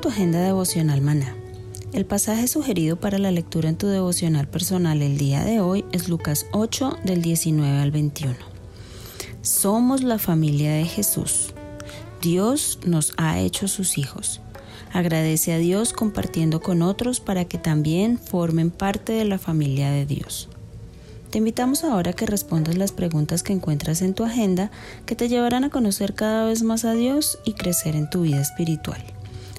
Tu agenda devocional maná. El pasaje sugerido para la lectura en tu devocional personal el día de hoy es Lucas 8 del 19 al 21. Somos la familia de Jesús. Dios nos ha hecho sus hijos. Agradece a Dios compartiendo con otros para que también formen parte de la familia de Dios. Te invitamos ahora a que respondas las preguntas que encuentras en tu agenda que te llevarán a conocer cada vez más a Dios y crecer en tu vida espiritual.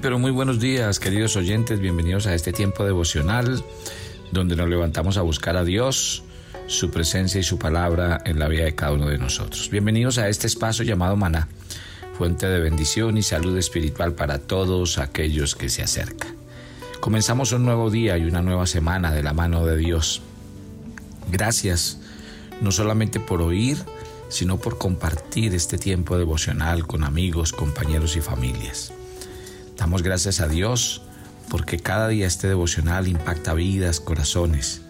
Pero muy buenos días, queridos oyentes. Bienvenidos a este tiempo devocional donde nos levantamos a buscar a Dios, su presencia y su palabra en la vida de cada uno de nosotros. Bienvenidos a este espacio llamado Maná, fuente de bendición y salud espiritual para todos aquellos que se acercan. Comenzamos un nuevo día y una nueva semana de la mano de Dios. Gracias, no solamente por oír, sino por compartir este tiempo devocional con amigos, compañeros y familias. Damos gracias a Dios porque cada día este devocional impacta vidas, corazones.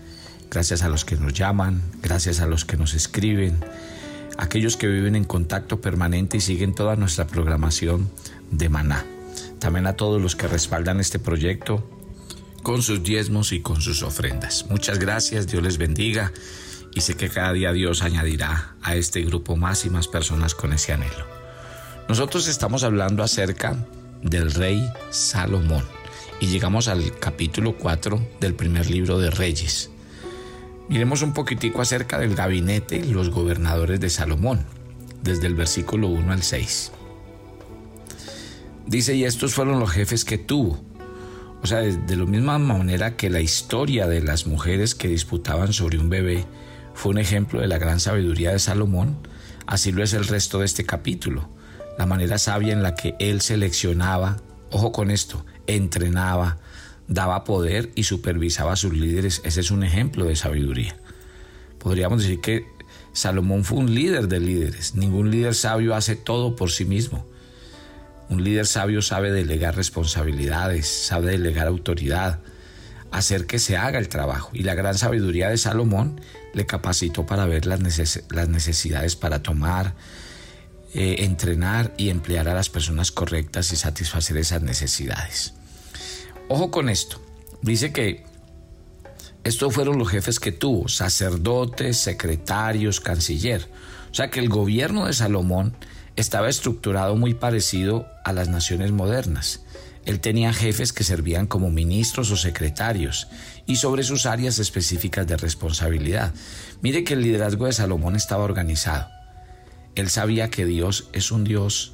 Gracias a los que nos llaman, gracias a los que nos escriben, aquellos que viven en contacto permanente y siguen toda nuestra programación de maná. También a todos los que respaldan este proyecto con sus diezmos y con sus ofrendas. Muchas gracias, Dios les bendiga y sé que cada día Dios añadirá a este grupo más y más personas con ese anhelo. Nosotros estamos hablando acerca del rey Salomón. Y llegamos al capítulo 4 del primer libro de Reyes. Miremos un poquitico acerca del gabinete y los gobernadores de Salomón, desde el versículo 1 al 6. Dice, y estos fueron los jefes que tuvo. O sea, de la misma manera que la historia de las mujeres que disputaban sobre un bebé fue un ejemplo de la gran sabiduría de Salomón, así lo es el resto de este capítulo la manera sabia en la que él seleccionaba, ojo con esto, entrenaba, daba poder y supervisaba a sus líderes, ese es un ejemplo de sabiduría. Podríamos decir que Salomón fue un líder de líderes. Ningún líder sabio hace todo por sí mismo. Un líder sabio sabe delegar responsabilidades, sabe delegar autoridad, hacer que se haga el trabajo. Y la gran sabiduría de Salomón le capacitó para ver las, necesidades para tomar, eh, entrenar y emplear a las personas correctas y satisfacer esas necesidades. Ojo con esto. Dice que estos fueron los jefes que tuvo, sacerdotes, secretarios, canciller. O sea que el gobierno de Salomón estaba estructurado muy parecido a las naciones modernas. Él tenía jefes que servían como ministros o secretarios y sobre sus áreas específicas de responsabilidad. Mire que el liderazgo de Salomón estaba organizado. Él sabía que Dios es un Dios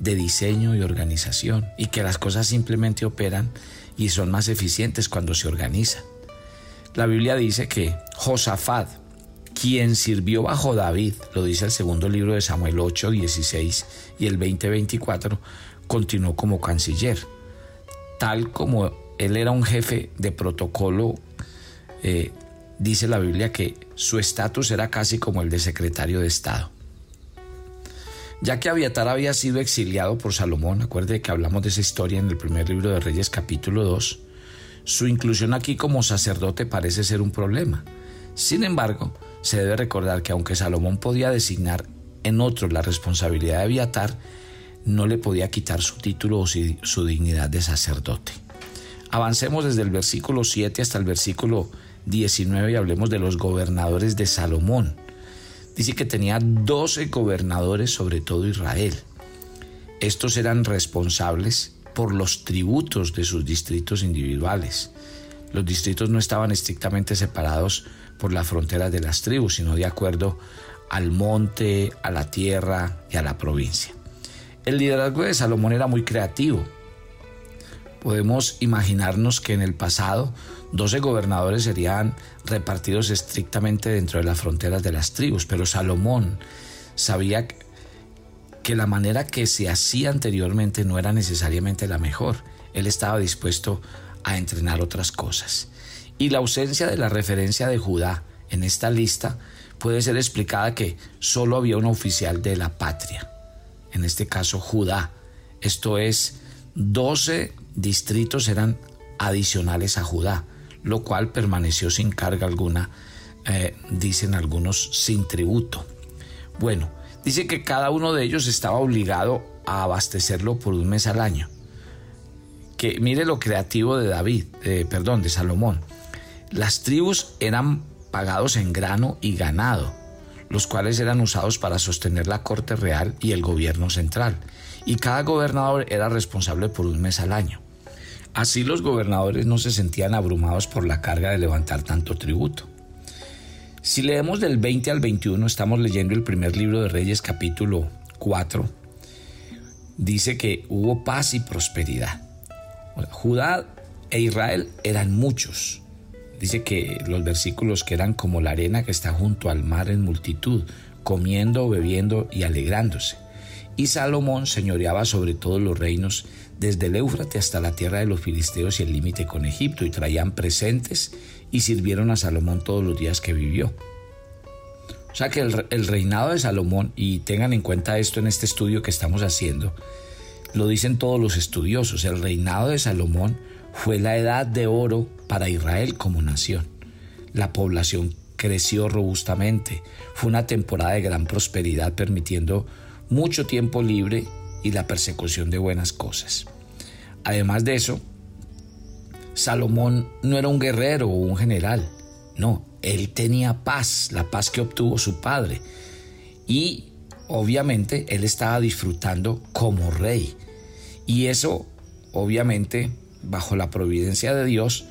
de diseño y organización y que las cosas simplemente operan y son más eficientes cuando se organizan. La Biblia dice que Josafat, quien sirvió bajo David, lo dice el segundo libro de Samuel 8, 16 y el 20, 24, continuó como canciller. Tal como él era un jefe de protocolo, eh, dice la Biblia que su estatus era casi como el de secretario de Estado. Ya que Abiatar había sido exiliado por Salomón, acuerde que hablamos de esa historia en el primer libro de Reyes capítulo 2, su inclusión aquí como sacerdote parece ser un problema. Sin embargo, se debe recordar que aunque Salomón podía designar en otros la responsabilidad de Abiatar, no le podía quitar su título o su dignidad de sacerdote. Avancemos desde el versículo 7 hasta el versículo 19 y hablemos de los gobernadores de Salomón. Dice que tenía 12 gobernadores sobre todo Israel. Estos eran responsables por los tributos de sus distritos individuales. Los distritos no estaban estrictamente separados por las fronteras de las tribus, sino de acuerdo al monte, a la tierra y a la provincia. El liderazgo de Salomón era muy creativo. Podemos imaginarnos que en el pasado 12 gobernadores serían repartidos estrictamente dentro de las fronteras de las tribus, pero Salomón sabía que la manera que se hacía anteriormente no era necesariamente la mejor. Él estaba dispuesto a entrenar otras cosas. Y la ausencia de la referencia de Judá en esta lista puede ser explicada que solo había un oficial de la patria, en este caso Judá. Esto es, 12 distritos eran adicionales a Judá, lo cual permaneció sin carga alguna, eh, dicen algunos, sin tributo. Bueno, dice que cada uno de ellos estaba obligado a abastecerlo por un mes al año. Que mire lo creativo de David, perdón, de Salomón. Las tribus eran pagados en grano y ganado, los cuales eran usados para sostener la corte real y el gobierno central, y cada gobernador era responsable por un mes al año. Así los gobernadores no se sentían abrumados por la carga de levantar tanto tributo. Si leemos del 20 al 21, estamos leyendo el primer libro de Reyes capítulo 4, dice que hubo paz y prosperidad. Judá e Israel eran muchos. Dice que los versículos que eran como la arena que está junto al mar en multitud, comiendo, bebiendo y alegrándose. Y Salomón señoreaba sobre todos los reinos, desde el Éufrates hasta la tierra de los filisteos y el límite con Egipto, y traían presentes y sirvieron a Salomón todos los días que vivió. O sea que el, el, reinado de Salomón, y tengan en cuenta esto en este estudio que estamos haciendo, lo dicen todos los estudiosos, el reinado de Salomón fue la edad de oro para Israel como nación. La población creció robustamente, fue una temporada de gran prosperidad permitiendo mucho tiempo libre y la persecución de buenas cosas. Además de eso, Salomón no era un guerrero o un general, no, él tenía paz, la paz que obtuvo su padre. Y obviamente él estaba disfrutando como rey. Y eso obviamente bajo la providencia de Dios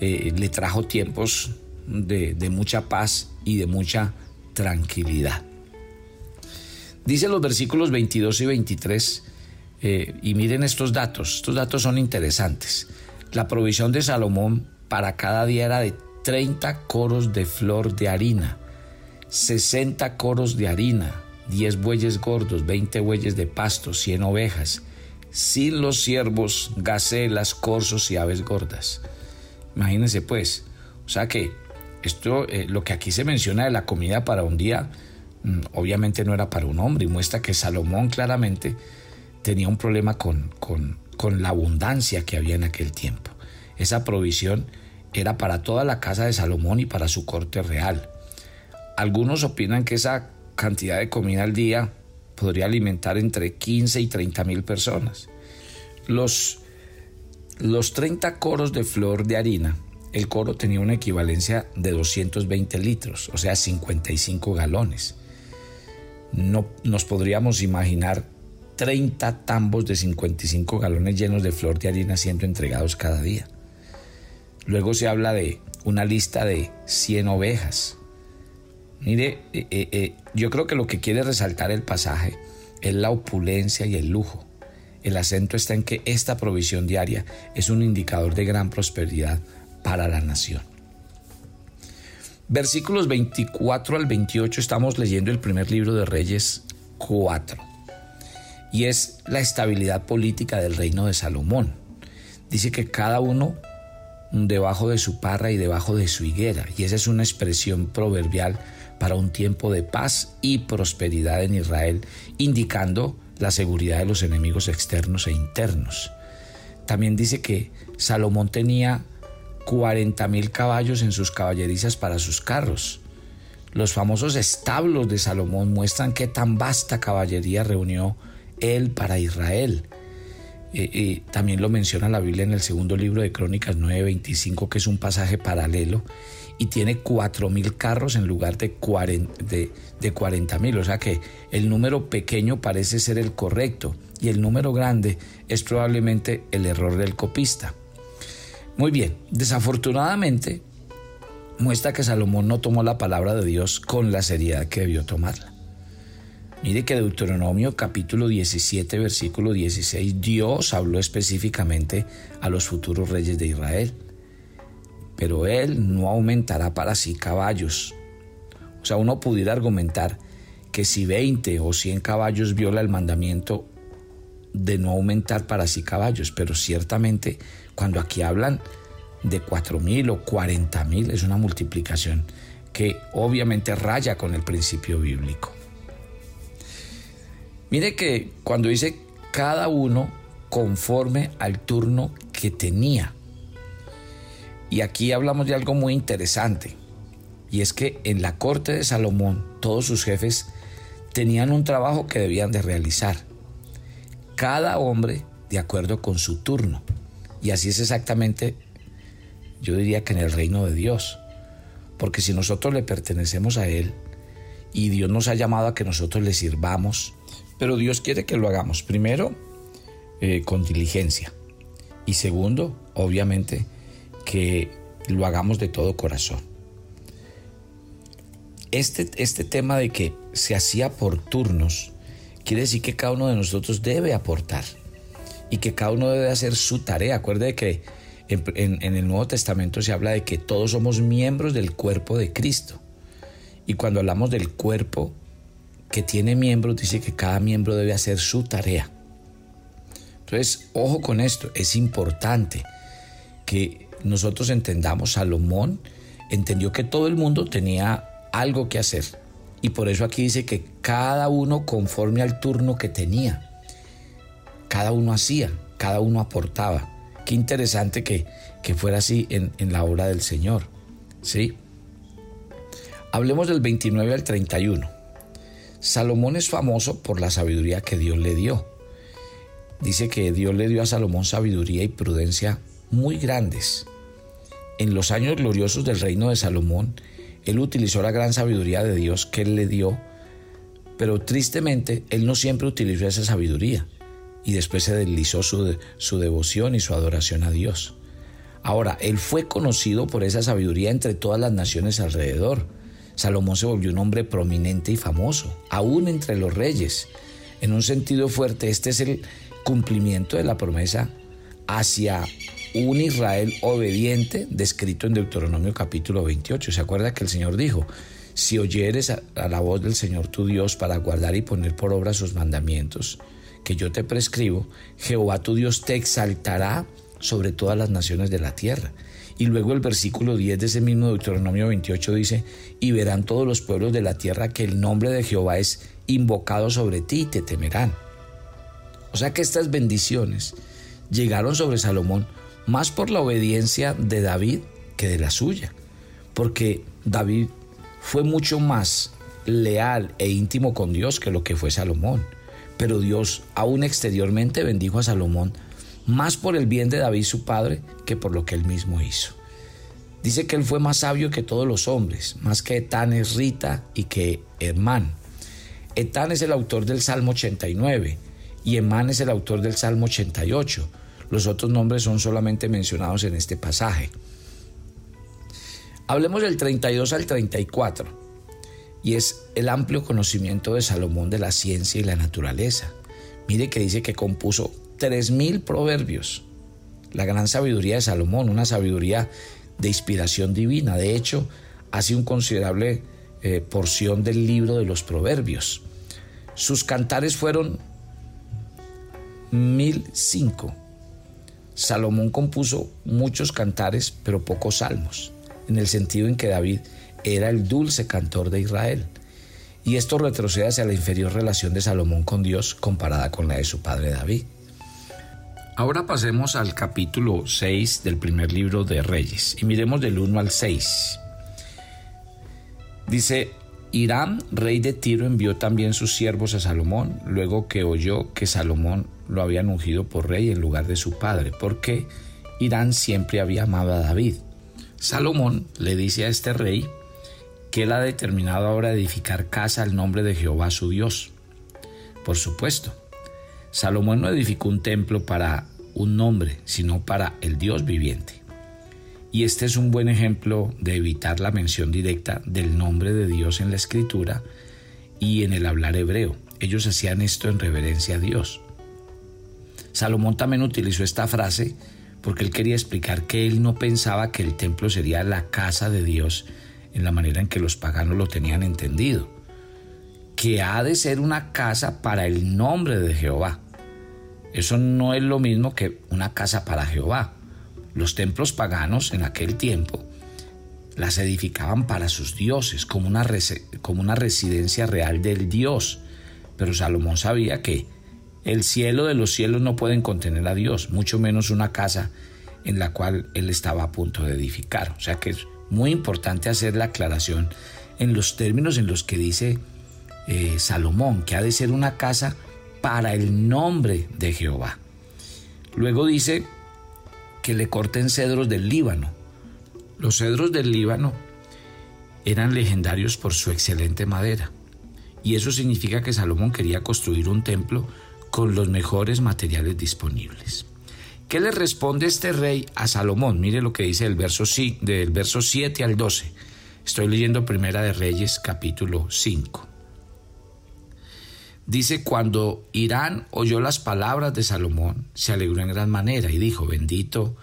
eh, le trajo tiempos de, mucha paz y de mucha tranquilidad. Dice los versículos 22 y 23, eh, y miren estos datos, estos datos son interesantes. La provisión de Salomón para cada día era de 30 coros de flor de harina, 60 coros de harina, 10 bueyes gordos, 20 bueyes de pasto, 100 ovejas, sin los ciervos, gacelas, corzos y aves gordas. Imagínense pues, o sea que esto, eh, lo que aquí se menciona de la comida para un día, obviamente no era para un hombre y muestra que Salomón claramente tenía un problema con, con, con la abundancia que había en aquel tiempo. Esa provisión era para toda la casa de Salomón y para su corte real. Algunos opinan que esa cantidad de comida al día podría alimentar entre 15 y 30 mil personas. Los, los 30 coros de flor de harina, el coro tenía una equivalencia de 220 litros, o sea, 55 galones no nos podríamos imaginar 30 tambos de 55 galones llenos de flor de harina siendo entregados cada día. Luego se habla de una lista de 100 ovejas. Mire, eh, eh, eh, yo creo que lo que quiere resaltar el pasaje es la opulencia y el lujo. El acento está en que esta provisión diaria es un indicador de gran prosperidad para la nación. Versículos 24 al 28 estamos leyendo el primer libro de Reyes 4 y es la estabilidad política del reino de Salomón. Dice que cada uno debajo de su parra y debajo de su higuera. Y esa es una expresión proverbial para un tiempo de paz y prosperidad en Israel, indicando la seguridad de los enemigos externos e internos. También dice que Salomón tenía 40 mil caballos en sus caballerizas para sus carros. Los famosos establos de Salomón muestran qué tan vasta caballería reunió él para Israel. y también lo menciona la Biblia en el segundo libro de Crónicas 9:25, que es un pasaje paralelo, y tiene 4.000 carros en lugar de 40 mil. O sea que el número pequeño parece ser el correcto y el número grande es probablemente el error del copista. Muy bien, desafortunadamente muestra que Salomón no tomó la palabra de Dios con la seriedad que debió tomarla. Mire que Deuteronomio capítulo 17 versículo 16 Dios habló específicamente a los futuros reyes de Israel. Pero él no aumentará para sí caballos. O sea, uno pudiera argumentar que si 20 o 100 caballos viola el mandamiento de no aumentar para sí caballos, pero ciertamente cuando aquí hablan de 4.000 o 40.000 es una multiplicación que obviamente raya con el principio bíblico. Mire que cuando dice cada uno conforme al turno que tenía. Y aquí hablamos de algo muy interesante. Y es que en la corte de Salomón todos sus jefes tenían un trabajo que debían de realizar. Cada hombre de acuerdo con su turno. Y así es exactamente, yo diría que en el reino de Dios. Porque si nosotros le pertenecemos a Él y Dios nos ha llamado a que nosotros le sirvamos, pero Dios quiere que lo hagamos, primero, eh, con diligencia. Y segundo, obviamente, que lo hagamos de todo corazón. Este, este tema de que se hacía por turnos, quiere decir que cada uno de nosotros debe aportar y que cada uno debe hacer su tarea. Acuerde que en, en, el Nuevo Testamento se habla de que todos somos miembros del cuerpo de Cristo. Y cuando hablamos del cuerpo, que tiene miembros dice que cada miembro debe hacer su tarea. Entonces, ojo con esto, es importante que nosotros entendamos, Salomón entendió que todo el mundo tenía algo que hacer. Y por eso aquí dice que cada uno conforme al turno que tenía. Cada uno hacía, cada uno aportaba. Qué interesante que, que fuera así en, en la obra del Señor. ¿Sí? Hablemos del 29 al 31. Salomón es famoso por la sabiduría que Dios le dio. Dice que Dios le dio a Salomón sabiduría y prudencia muy grandes. En los años gloriosos del reino de Salomón, él utilizó la gran sabiduría de Dios que él le dio, pero tristemente él no siempre utilizó esa sabiduría y después se deslizó su, su devoción y su adoración a Dios. Ahora, él fue conocido por esa sabiduría entre todas las naciones alrededor. Salomón se volvió un hombre prominente y famoso, aún entre los reyes. En un sentido fuerte, este es el cumplimiento de la promesa hacia un Israel obediente descrito en Deuteronomio capítulo 28. ¿Se acuerda que el Señor dijo, si oyeres a, la voz del Señor tu Dios para guardar y poner por obra sus mandamientos que yo te prescribo, Jehová tu Dios te exaltará sobre todas las naciones de la tierra y luego el versículo 10 de ese mismo Deuteronomio 28 dice, y verán todos los pueblos de la tierra que el nombre de Jehová es invocado sobre ti y te temerán. O sea que estas bendiciones llegaron sobre Salomón más por la obediencia de David que de la suya, porque David fue mucho más leal e íntimo con Dios que lo que fue Salomón. Pero Dios aún exteriormente bendijo a Salomón más por el bien de David su padre que por lo que él mismo hizo. Dice que él fue más sabio que todos los hombres, más que Etán es Rita y que Hermán. Etán es el autor del Salmo 89 y Emán es el autor del Salmo 88. Los otros nombres son solamente mencionados en este pasaje. Hablemos del 32 al 34 y es el amplio conocimiento de Salomón de la ciencia y la naturaleza. Mire que dice que compuso tres mil proverbios. La gran sabiduría de Salomón, una sabiduría de inspiración divina. De hecho, hace un considerable eh, porción del libro de los proverbios. Sus cantares fueron mil cinco. Salomón compuso muchos cantares, pero pocos salmos, en el sentido en que David era el dulce cantor de Israel. Y esto retrocede hacia la inferior relación de Salomón con Dios comparada con la de su padre David. Ahora pasemos al capítulo 6 del primer libro de Reyes y miremos del 1 al 6. Dice, Irán, rey de Tiro, envió también sus siervos a Salomón, luego que oyó que Salomón lo habían ungido por rey en lugar de su padre, porque Irán siempre había amado a David. Salomón le dice a este rey que él ha determinado ahora edificar casa al nombre de Jehová su Dios. Por supuesto, Salomón no edificó un templo para un nombre, sino para el Dios viviente. Y este es un buen ejemplo de evitar la mención directa del nombre de Dios en la escritura y en el hablar hebreo. Ellos hacían esto en reverencia a Dios. Salomón también utilizó esta frase porque él quería explicar que él no pensaba que el templo sería la casa de Dios en la manera en que los paganos lo tenían entendido, que ha de ser una casa para el nombre de Jehová. Eso no es lo mismo que una casa para Jehová. Los templos paganos en aquel tiempo las edificaban para sus dioses, como una, como una residencia real del Dios. Pero Salomón sabía que el cielo de los cielos no pueden contener a Dios, mucho menos una casa en la cual él estaba a punto de edificar. O sea que muy importante hacer la aclaración en los términos en los que dice eh, Salomón, que ha de ser una casa para el nombre de Jehová. Luego dice que le corten cedros del Líbano. Los cedros del Líbano eran legendarios por su excelente madera. Y eso significa que Salomón quería construir un templo con los mejores materiales disponibles. ¿Qué le responde este rey a Salomón? Mire lo que dice el verso, del verso 7 al 12. Estoy leyendo Primera de Reyes capítulo 5. Dice, cuando Irán oyó las palabras de Salomón, se alegró en gran manera y dijo, bendito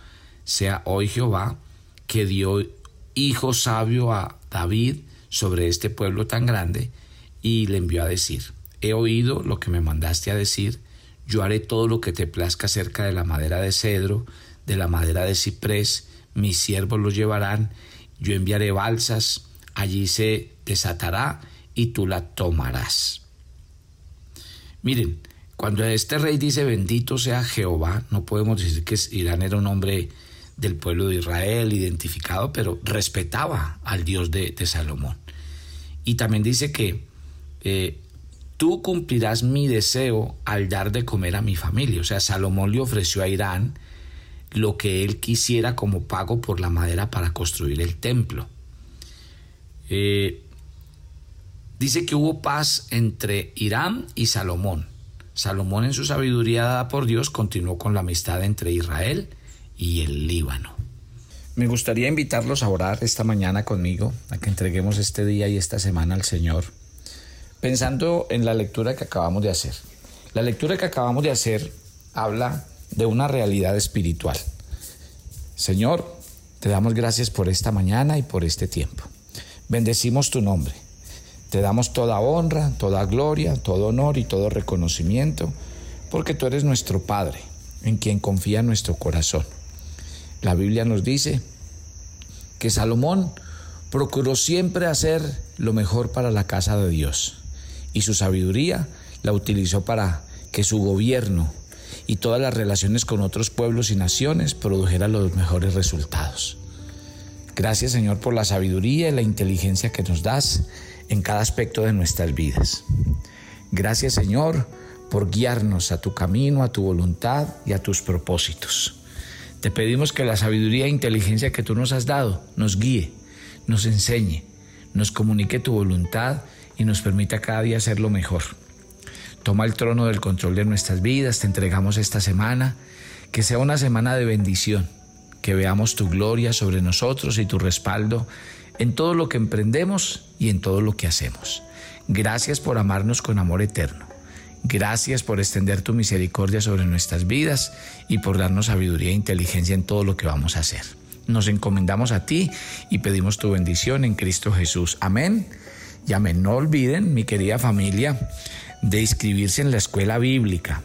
sea hoy Jehová, que dio hijo sabio a David sobre este pueblo tan grande, y le envió a decir, he oído lo que me mandaste a decir, yo haré todo lo que te plazca acerca de la madera de cedro, de la madera de ciprés, mis siervos los llevarán, yo enviaré balsas, allí se desatará y tú la tomarás. Miren, cuando este rey dice bendito sea Jehová, no podemos decir que Irán era un hombre del pueblo de Israel identificado, pero respetaba al Dios de, Salomón. Y también dice que eh, tú cumplirás mi deseo al dar de comer a mi familia. O sea, Salomón le ofreció a Irán lo que él quisiera como pago por la madera para construir el templo. Eh, dice que hubo paz entre Irán y Salomón. Salomón en su sabiduría dada por Dios continuó con la amistad entre Israel y el Líbano. Me gustaría invitarlos a orar esta mañana conmigo, a que entreguemos este día y esta semana al Señor, pensando en la lectura que acabamos de hacer. La lectura que acabamos de hacer habla de una realidad espiritual. Señor, te damos gracias por esta mañana y por este tiempo. Bendecimos tu nombre. Te damos toda honra, toda gloria, todo honor y todo reconocimiento, porque tú eres nuestro Padre, en quien confía nuestro corazón. La Biblia nos dice que Salomón procuró siempre hacer lo mejor para la casa de Dios y su sabiduría la utilizó para que su gobierno y todas las relaciones con otros pueblos y naciones produjeran los mejores resultados. Gracias Señor por la sabiduría y la inteligencia que nos das en cada aspecto de nuestras vidas. Gracias Señor por guiarnos a tu camino, a tu voluntad y a tus propósitos. Te pedimos que la sabiduría e inteligencia que tú nos has dado nos guíe, nos enseñe, nos comunique tu voluntad y nos permita cada día ser lo mejor. Toma el trono del control de nuestras vidas, te entregamos esta semana, que sea una semana de bendición, que veamos tu gloria sobre nosotros y tu respaldo en todo lo que emprendemos y en todo lo que hacemos. Gracias por amarnos con amor eterno. Gracias por extender tu misericordia sobre nuestras vidas y por darnos sabiduría e inteligencia en todo lo que vamos a hacer. Nos encomendamos a ti y pedimos tu bendición en Cristo Jesús. Amén. Y amén. No olviden, mi querida familia, de inscribirse en la escuela bíblica,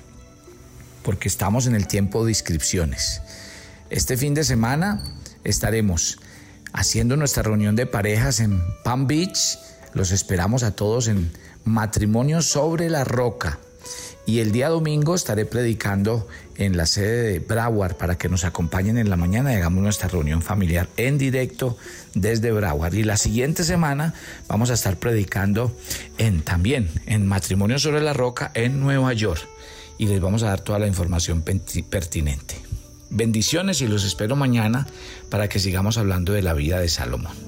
porque estamos en el tiempo de inscripciones. Este fin de semana estaremos haciendo nuestra reunión de parejas en Palm Beach. Los esperamos a todos en Matrimonio sobre la Roca. Y el día domingo estaré predicando en la sede de Broward para que nos acompañen en la mañana y hagamos nuestra reunión familiar en directo desde Broward. Y la siguiente semana vamos a estar predicando en también en Matrimonio sobre la Roca en Nueva York. Y les vamos a dar toda la información pertinente. Bendiciones y los espero mañana para que sigamos hablando de la vida de Salomón.